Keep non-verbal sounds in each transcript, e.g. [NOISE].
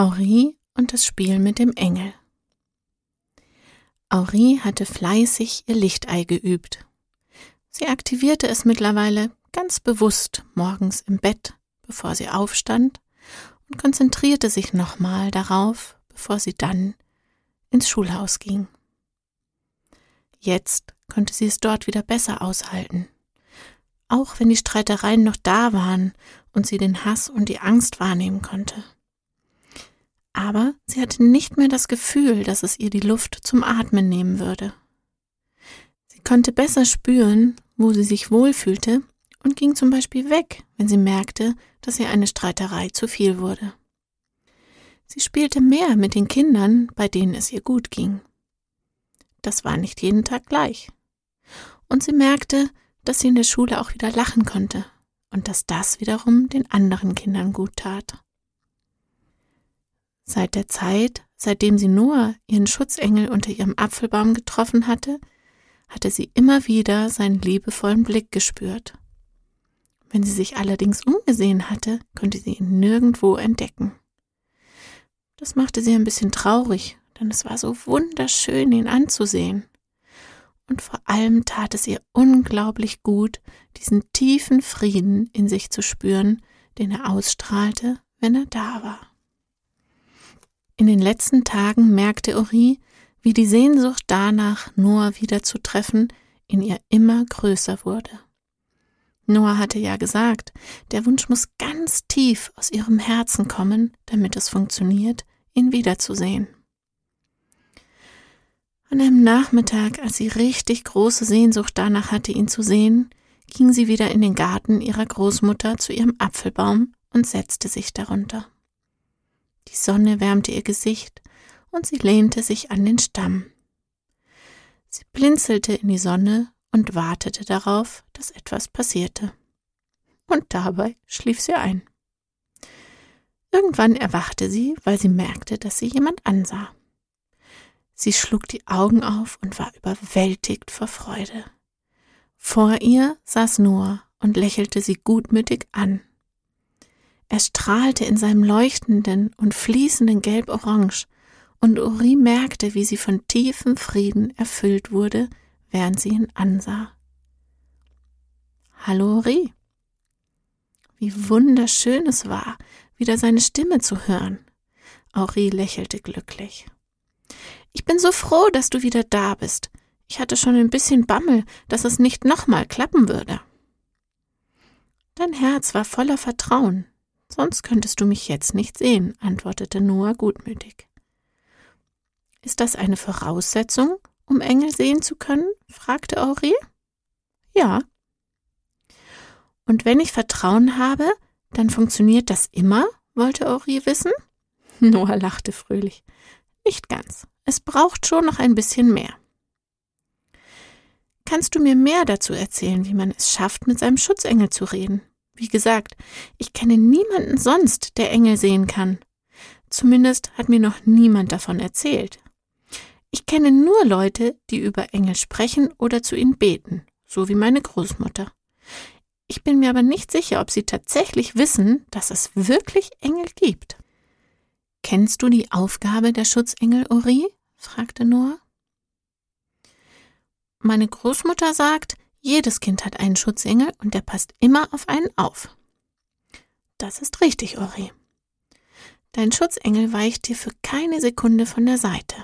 Henri und das Spiel mit dem Engel. Henri hatte fleißig ihr Lichtei geübt. Sie aktivierte es mittlerweile ganz bewusst morgens im Bett, bevor sie aufstand, und konzentrierte sich nochmal darauf, bevor sie dann ins Schulhaus ging. Jetzt konnte sie es dort wieder besser aushalten. Auch wenn die Streitereien noch da waren und sie den Hass und die Angst wahrnehmen konnte. Aber sie hatte nicht mehr das Gefühl, dass es ihr die Luft zum Atmen nehmen würde. Sie konnte besser spüren, wo sie sich wohlfühlte und ging zum Beispiel weg, wenn sie merkte, dass ihr eine Streiterei zu viel wurde. Sie spielte mehr mit den Kindern, bei denen es ihr gut ging. Das war nicht jeden Tag gleich. Und sie merkte, dass sie in der Schule auch wieder lachen konnte und dass das wiederum den anderen Kindern gut tat. Seit der Zeit, seitdem sie Noah, ihren Schutzengel, unter ihrem Apfelbaum getroffen hatte, hatte sie immer wieder seinen liebevollen Blick gespürt. Wenn sie sich allerdings umgesehen hatte, konnte sie ihn nirgendwo entdecken. Das machte sie ein bisschen traurig, denn es war so wunderschön, ihn anzusehen. Und vor allem tat es ihr unglaublich gut, diesen tiefen Frieden in sich zu spüren, den er ausstrahlte, wenn er da war. In den letzten Tagen merkte Uri, wie die Sehnsucht danach, Noah wiederzutreffen, in ihr immer größer wurde. Noah hatte ja gesagt, der Wunsch muss ganz tief aus ihrem Herzen kommen, damit es funktioniert, ihn wiederzusehen. An einem Nachmittag, als sie richtig große Sehnsucht danach hatte, ihn zu sehen, ging sie wieder in den Garten ihrer Großmutter zu ihrem Apfelbaum und setzte sich darunter. Die Sonne wärmte ihr Gesicht und sie lehnte sich an den Stamm. Sie blinzelte in die Sonne und wartete darauf, dass etwas passierte. Und dabei schlief sie ein. Irgendwann erwachte sie, weil sie merkte, dass sie jemand ansah. Sie schlug die Augen auf und war überwältigt vor Freude. Vor ihr saß Noah und lächelte sie gutmütig an. Er strahlte in seinem leuchtenden und fließenden Gelb-Orange, und Uri merkte, wie sie von tiefem Frieden erfüllt wurde, während sie ihn ansah. Hallo Uri. Wie wunderschön es war, wieder seine Stimme zu hören. Uri lächelte glücklich. Ich bin so froh, dass du wieder da bist. Ich hatte schon ein bisschen Bammel, dass es nicht nochmal klappen würde. Dein Herz war voller Vertrauen, Sonst könntest du mich jetzt nicht sehen, antwortete Noah gutmütig. Ist das eine Voraussetzung, um Engel sehen zu können? fragte Henri. Ja. Und wenn ich Vertrauen habe, dann funktioniert das immer? wollte Henri wissen. Noah lachte fröhlich. Nicht ganz. Es braucht schon noch ein bisschen mehr. Kannst du mir mehr dazu erzählen, wie man es schafft, mit seinem Schutzengel zu reden? Wie gesagt, ich kenne niemanden sonst, der Engel sehen kann. Zumindest hat mir noch niemand davon erzählt. Ich kenne nur Leute, die über Engel sprechen oder zu ihnen beten, so wie meine Großmutter. Ich bin mir aber nicht sicher, ob sie tatsächlich wissen, dass es wirklich Engel gibt. Kennst du die Aufgabe der Schutzengel, Uri? fragte Noah. Meine Großmutter sagt, jedes Kind hat einen Schutzengel und der passt immer auf einen auf. Das ist richtig, Ori. Dein Schutzengel weicht dir für keine Sekunde von der Seite.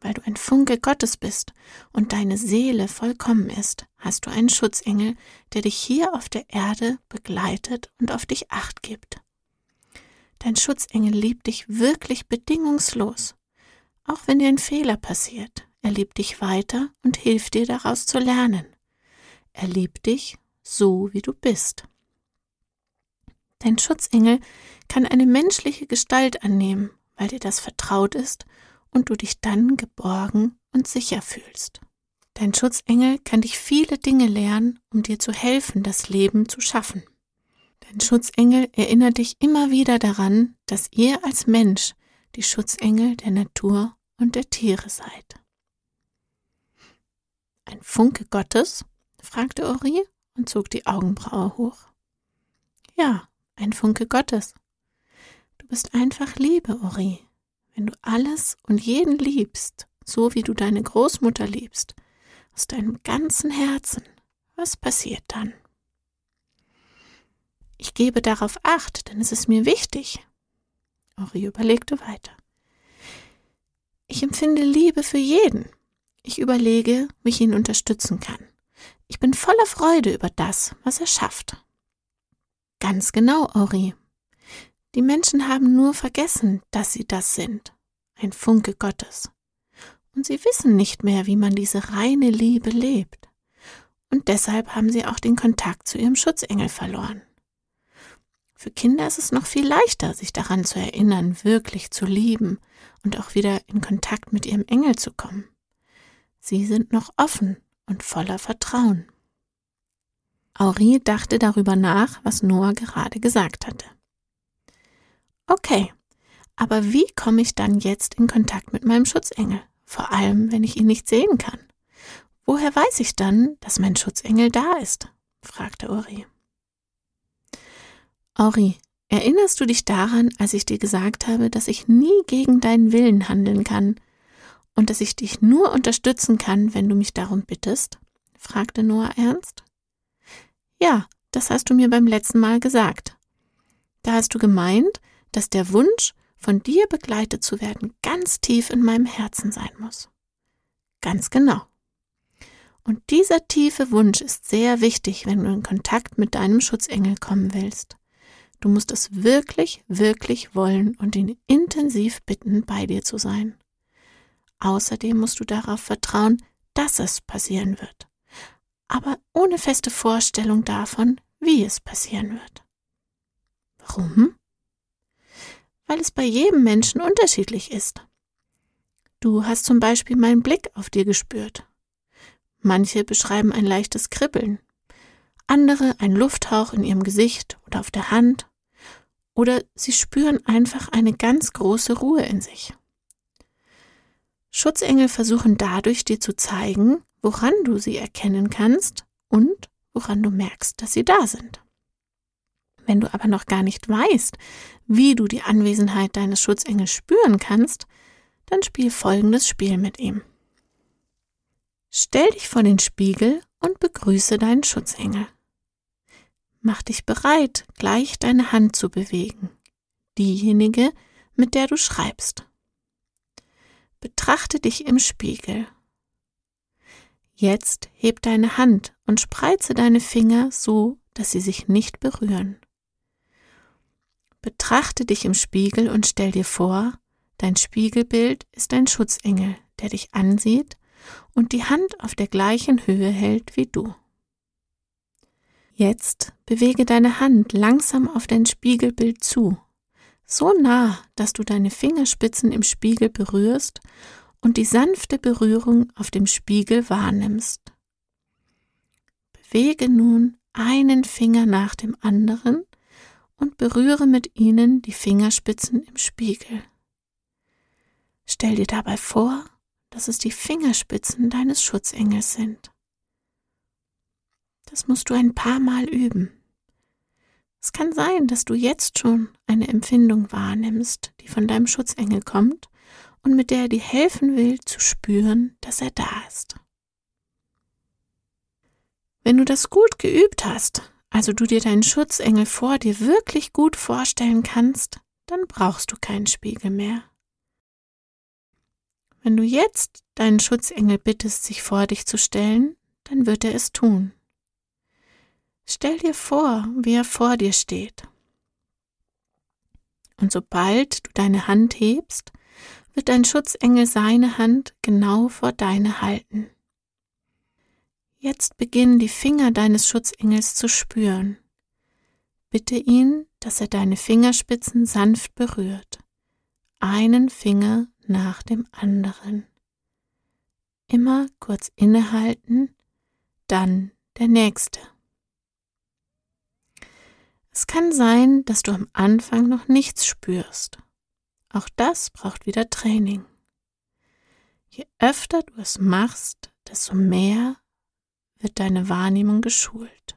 Weil du ein Funke Gottes bist und deine Seele vollkommen ist, hast du einen Schutzengel, der dich hier auf der Erde begleitet und auf dich acht gibt. Dein Schutzengel liebt dich wirklich bedingungslos, auch wenn dir ein Fehler passiert. Er liebt dich weiter und hilft dir daraus zu lernen. Er dich so, wie du bist. Dein Schutzengel kann eine menschliche Gestalt annehmen, weil dir das vertraut ist und du dich dann geborgen und sicher fühlst. Dein Schutzengel kann dich viele Dinge lernen, um dir zu helfen, das Leben zu schaffen. Dein Schutzengel erinnert dich immer wieder daran, dass ihr als Mensch die Schutzengel der Natur und der Tiere seid. Ein Funke Gottes fragte Ori und zog die Augenbraue hoch. Ja, ein Funke Gottes. Du bist einfach Liebe, Ori. Wenn du alles und jeden liebst, so wie du deine Großmutter liebst, aus deinem ganzen Herzen, was passiert dann? Ich gebe darauf acht, denn es ist mir wichtig. Ori überlegte weiter. Ich empfinde Liebe für jeden. Ich überlege, wie ich ihn unterstützen kann. Ich bin voller Freude über das, was er schafft. Ganz genau, Ori. Die Menschen haben nur vergessen, dass sie das sind, ein Funke Gottes. Und sie wissen nicht mehr, wie man diese reine Liebe lebt. Und deshalb haben sie auch den Kontakt zu ihrem Schutzengel verloren. Für Kinder ist es noch viel leichter, sich daran zu erinnern, wirklich zu lieben und auch wieder in Kontakt mit ihrem Engel zu kommen. Sie sind noch offen und voller Vertrauen. Henri dachte darüber nach, was Noah gerade gesagt hatte. Okay, aber wie komme ich dann jetzt in Kontakt mit meinem Schutzengel? Vor allem, wenn ich ihn nicht sehen kann. Woher weiß ich dann, dass mein Schutzengel da ist? fragte Uri. Ori, erinnerst du dich daran, als ich dir gesagt habe, dass ich nie gegen deinen Willen handeln kann und dass ich dich nur unterstützen kann, wenn du mich darum bittest? fragte Noah ernst. Ja, das hast du mir beim letzten Mal gesagt. Da hast du gemeint, dass der Wunsch, von dir begleitet zu werden, ganz tief in meinem Herzen sein muss. Ganz genau. Und dieser tiefe Wunsch ist sehr wichtig, wenn du in Kontakt mit deinem Schutzengel kommen willst. Du musst es wirklich, wirklich wollen und ihn intensiv bitten, bei dir zu sein. Außerdem musst du darauf vertrauen, dass es passieren wird, aber ohne feste Vorstellung davon, wie es passieren wird. Warum? Weil es bei jedem Menschen unterschiedlich ist. Du hast zum Beispiel meinen Blick auf dir gespürt. Manche beschreiben ein leichtes Kribbeln, andere ein Lufthauch in ihrem Gesicht oder auf der Hand, oder sie spüren einfach eine ganz große Ruhe in sich. Schutzengel versuchen dadurch dir zu zeigen, woran du sie erkennen kannst und woran du merkst, dass sie da sind. Wenn du aber noch gar nicht weißt, wie du die Anwesenheit deines Schutzengels spüren kannst, dann spiel folgendes Spiel mit ihm. Stell dich vor den Spiegel und begrüße deinen Schutzengel. Mach dich bereit, gleich deine Hand zu bewegen, diejenige, mit der du schreibst. Betrachte dich im Spiegel. Jetzt heb deine Hand und spreize deine Finger so, dass sie sich nicht berühren. Betrachte dich im Spiegel und stell dir vor, dein Spiegelbild ist ein Schutzengel, der dich ansieht und die Hand auf der gleichen Höhe hält wie du. Jetzt bewege deine Hand langsam auf dein Spiegelbild zu, so nah, dass du deine Fingerspitzen im Spiegel berührst und die sanfte Berührung auf dem Spiegel wahrnimmst. Bewege nun einen Finger nach dem anderen und berühre mit ihnen die Fingerspitzen im Spiegel. Stell dir dabei vor, dass es die Fingerspitzen deines Schutzengels sind. Das musst du ein paar Mal üben. Es kann sein, dass du jetzt schon eine Empfindung wahrnimmst, die von deinem Schutzengel kommt und mit der er dir helfen will zu spüren, dass er da ist. Wenn du das gut geübt hast, also du dir deinen Schutzengel vor dir wirklich gut vorstellen kannst, dann brauchst du keinen Spiegel mehr. Wenn du jetzt deinen Schutzengel bittest, sich vor dich zu stellen, dann wird er es tun. Stell dir vor, wie er vor dir steht. Und sobald du deine Hand hebst, wird dein Schutzengel seine Hand genau vor deine halten. Jetzt beginnen die Finger deines Schutzengels zu spüren. Bitte ihn, dass er deine Fingerspitzen sanft berührt, einen Finger nach dem anderen. Immer kurz innehalten, dann der nächste. Es kann sein, dass du am Anfang noch nichts spürst. Auch das braucht wieder Training. Je öfter du es machst, desto mehr wird deine Wahrnehmung geschult.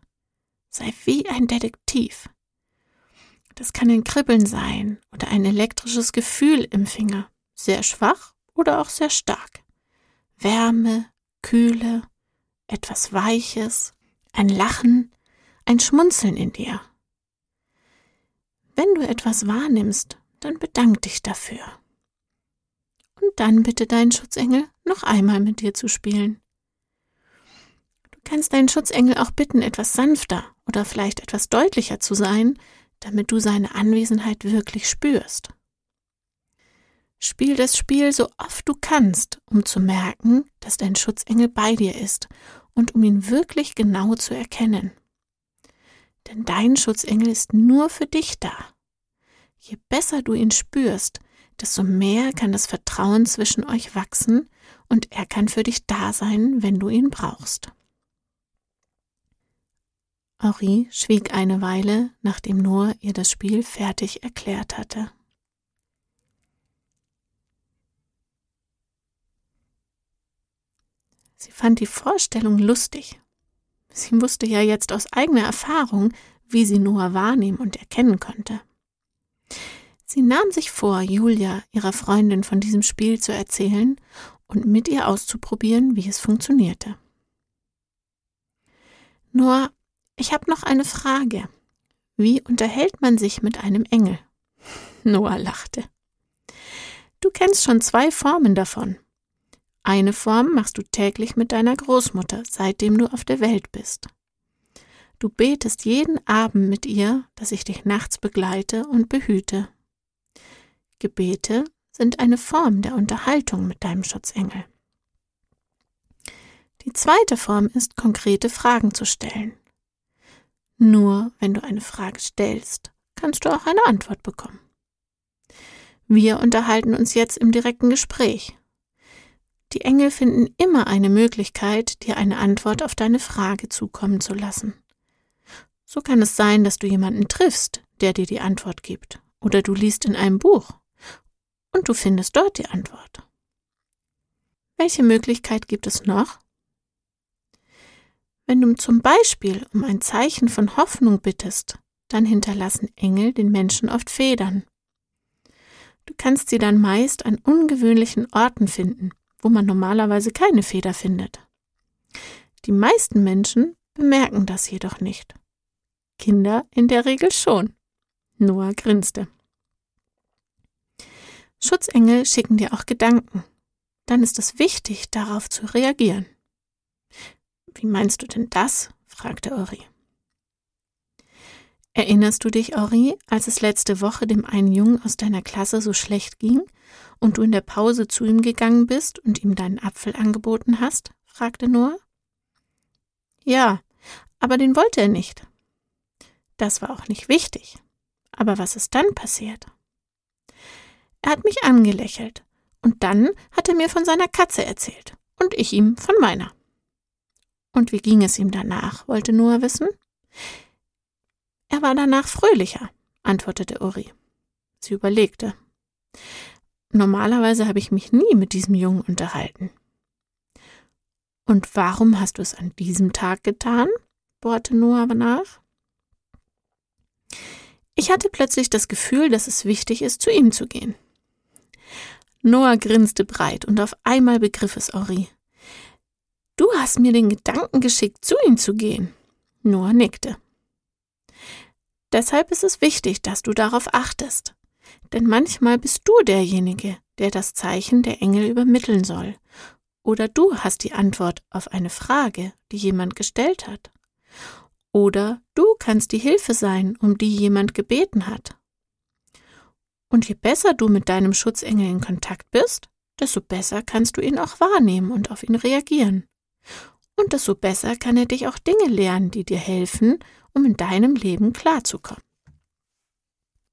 Sei wie ein Detektiv. Das kann ein Kribbeln sein oder ein elektrisches Gefühl im Finger, sehr schwach oder auch sehr stark. Wärme, Kühle, etwas Weiches, ein Lachen, ein Schmunzeln in dir. Wenn du etwas wahrnimmst, dann bedank dich dafür. Und dann bitte deinen Schutzengel noch einmal mit dir zu spielen. Du kannst deinen Schutzengel auch bitten, etwas sanfter oder vielleicht etwas deutlicher zu sein, damit du seine Anwesenheit wirklich spürst. Spiel das Spiel so oft du kannst, um zu merken, dass dein Schutzengel bei dir ist und um ihn wirklich genau zu erkennen. Denn dein Schutzengel ist nur für dich da. Je besser du ihn spürst, desto mehr kann das Vertrauen zwischen euch wachsen und er kann für dich da sein, wenn du ihn brauchst. Henri schwieg eine Weile, nachdem Noah ihr das Spiel fertig erklärt hatte. Sie fand die Vorstellung lustig. Sie wusste ja jetzt aus eigener Erfahrung, wie sie Noah wahrnehmen und erkennen konnte. Sie nahm sich vor, Julia, ihrer Freundin, von diesem Spiel zu erzählen und mit ihr auszuprobieren, wie es funktionierte. Noah, ich habe noch eine Frage. Wie unterhält man sich mit einem Engel? [LAUGHS] Noah lachte. Du kennst schon zwei Formen davon. Eine Form machst du täglich mit deiner Großmutter, seitdem du auf der Welt bist. Du betest jeden Abend mit ihr, dass ich dich nachts begleite und behüte. Gebete sind eine Form der Unterhaltung mit deinem Schutzengel. Die zweite Form ist, konkrete Fragen zu stellen. Nur wenn du eine Frage stellst, kannst du auch eine Antwort bekommen. Wir unterhalten uns jetzt im direkten Gespräch. Die Engel finden immer eine Möglichkeit, dir eine Antwort auf deine Frage zukommen zu lassen. So kann es sein, dass du jemanden triffst, der dir die Antwort gibt, oder du liest in einem Buch und du findest dort die Antwort. Welche Möglichkeit gibt es noch? Wenn du zum Beispiel um ein Zeichen von Hoffnung bittest, dann hinterlassen Engel den Menschen oft Federn. Du kannst sie dann meist an ungewöhnlichen Orten finden, wo man normalerweise keine Feder findet. Die meisten Menschen bemerken das jedoch nicht. Kinder in der Regel schon. Noah grinste. Schutzengel schicken dir auch Gedanken. Dann ist es wichtig, darauf zu reagieren. Wie meinst du denn das? fragte Ori. Erinnerst du dich, Ori, als es letzte Woche dem einen Jungen aus deiner Klasse so schlecht ging und du in der Pause zu ihm gegangen bist und ihm deinen Apfel angeboten hast? fragte Noah. Ja, aber den wollte er nicht. Das war auch nicht wichtig. Aber was ist dann passiert? Er hat mich angelächelt und dann hat er mir von seiner Katze erzählt und ich ihm von meiner. Und wie ging es ihm danach, wollte Noah wissen. Er war danach fröhlicher, antwortete Uri. Sie überlegte. Normalerweise habe ich mich nie mit diesem Jungen unterhalten. Und warum hast du es an diesem Tag getan? bohrte Noah nach. Ich hatte plötzlich das Gefühl, dass es wichtig ist, zu ihm zu gehen. Noah grinste breit und auf einmal begriff es Ori. Du hast mir den Gedanken geschickt, zu ihm zu gehen. Noah nickte. Deshalb ist es wichtig, dass du darauf achtest. Denn manchmal bist du derjenige, der das Zeichen der Engel übermitteln soll. Oder du hast die Antwort auf eine Frage, die jemand gestellt hat. Oder du kannst die Hilfe sein, um die jemand gebeten hat. Und je besser du mit deinem Schutzengel in Kontakt bist, desto besser kannst du ihn auch wahrnehmen und auf ihn reagieren. Und desto besser kann er dich auch Dinge lehren, die dir helfen, um in deinem Leben klarzukommen.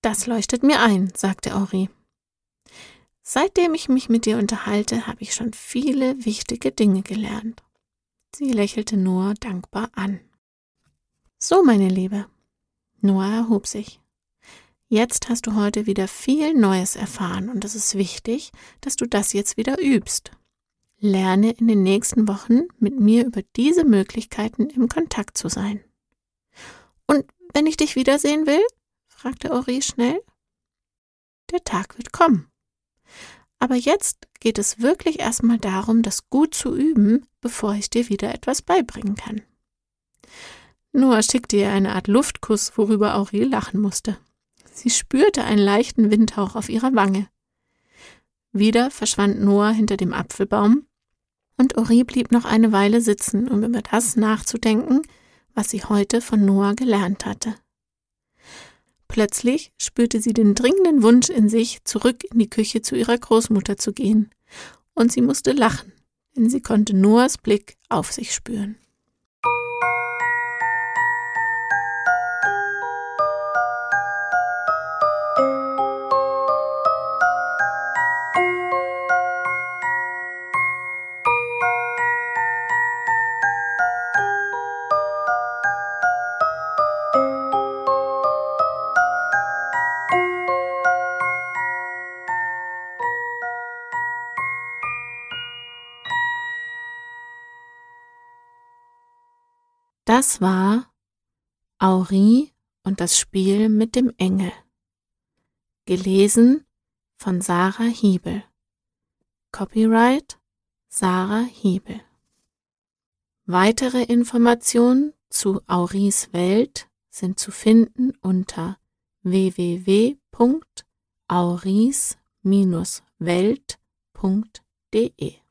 Das leuchtet mir ein, sagte Henri. Seitdem ich mich mit dir unterhalte, habe ich schon viele wichtige Dinge gelernt. Sie lächelte Noah dankbar an. So, meine Liebe. Noah erhob sich. Jetzt hast du heute wieder viel Neues erfahren und es ist wichtig, dass du das jetzt wieder übst. Lerne in den nächsten Wochen mit mir über diese Möglichkeiten im Kontakt zu sein. Und wenn ich dich wiedersehen will? fragte Ori schnell. Der Tag wird kommen. Aber jetzt geht es wirklich erstmal darum, das gut zu üben, bevor ich dir wieder etwas beibringen kann. Noah schickte ihr eine Art Luftkuss, worüber Aurie lachen musste. Sie spürte einen leichten Windhauch auf ihrer Wange. Wieder verschwand Noah hinter dem Apfelbaum, und Ori blieb noch eine Weile sitzen, um über das nachzudenken, was sie heute von Noah gelernt hatte. Plötzlich spürte sie den dringenden Wunsch in sich, zurück in die Küche zu ihrer Großmutter zu gehen, und sie musste lachen, denn sie konnte Noahs Blick auf sich spüren. Das war Aurie und das Spiel mit dem Engel. Gelesen von Sarah Hiebel. Copyright Sarah Hiebel. Weitere Informationen zu Auries Welt sind zu finden unter www.auries-welt.de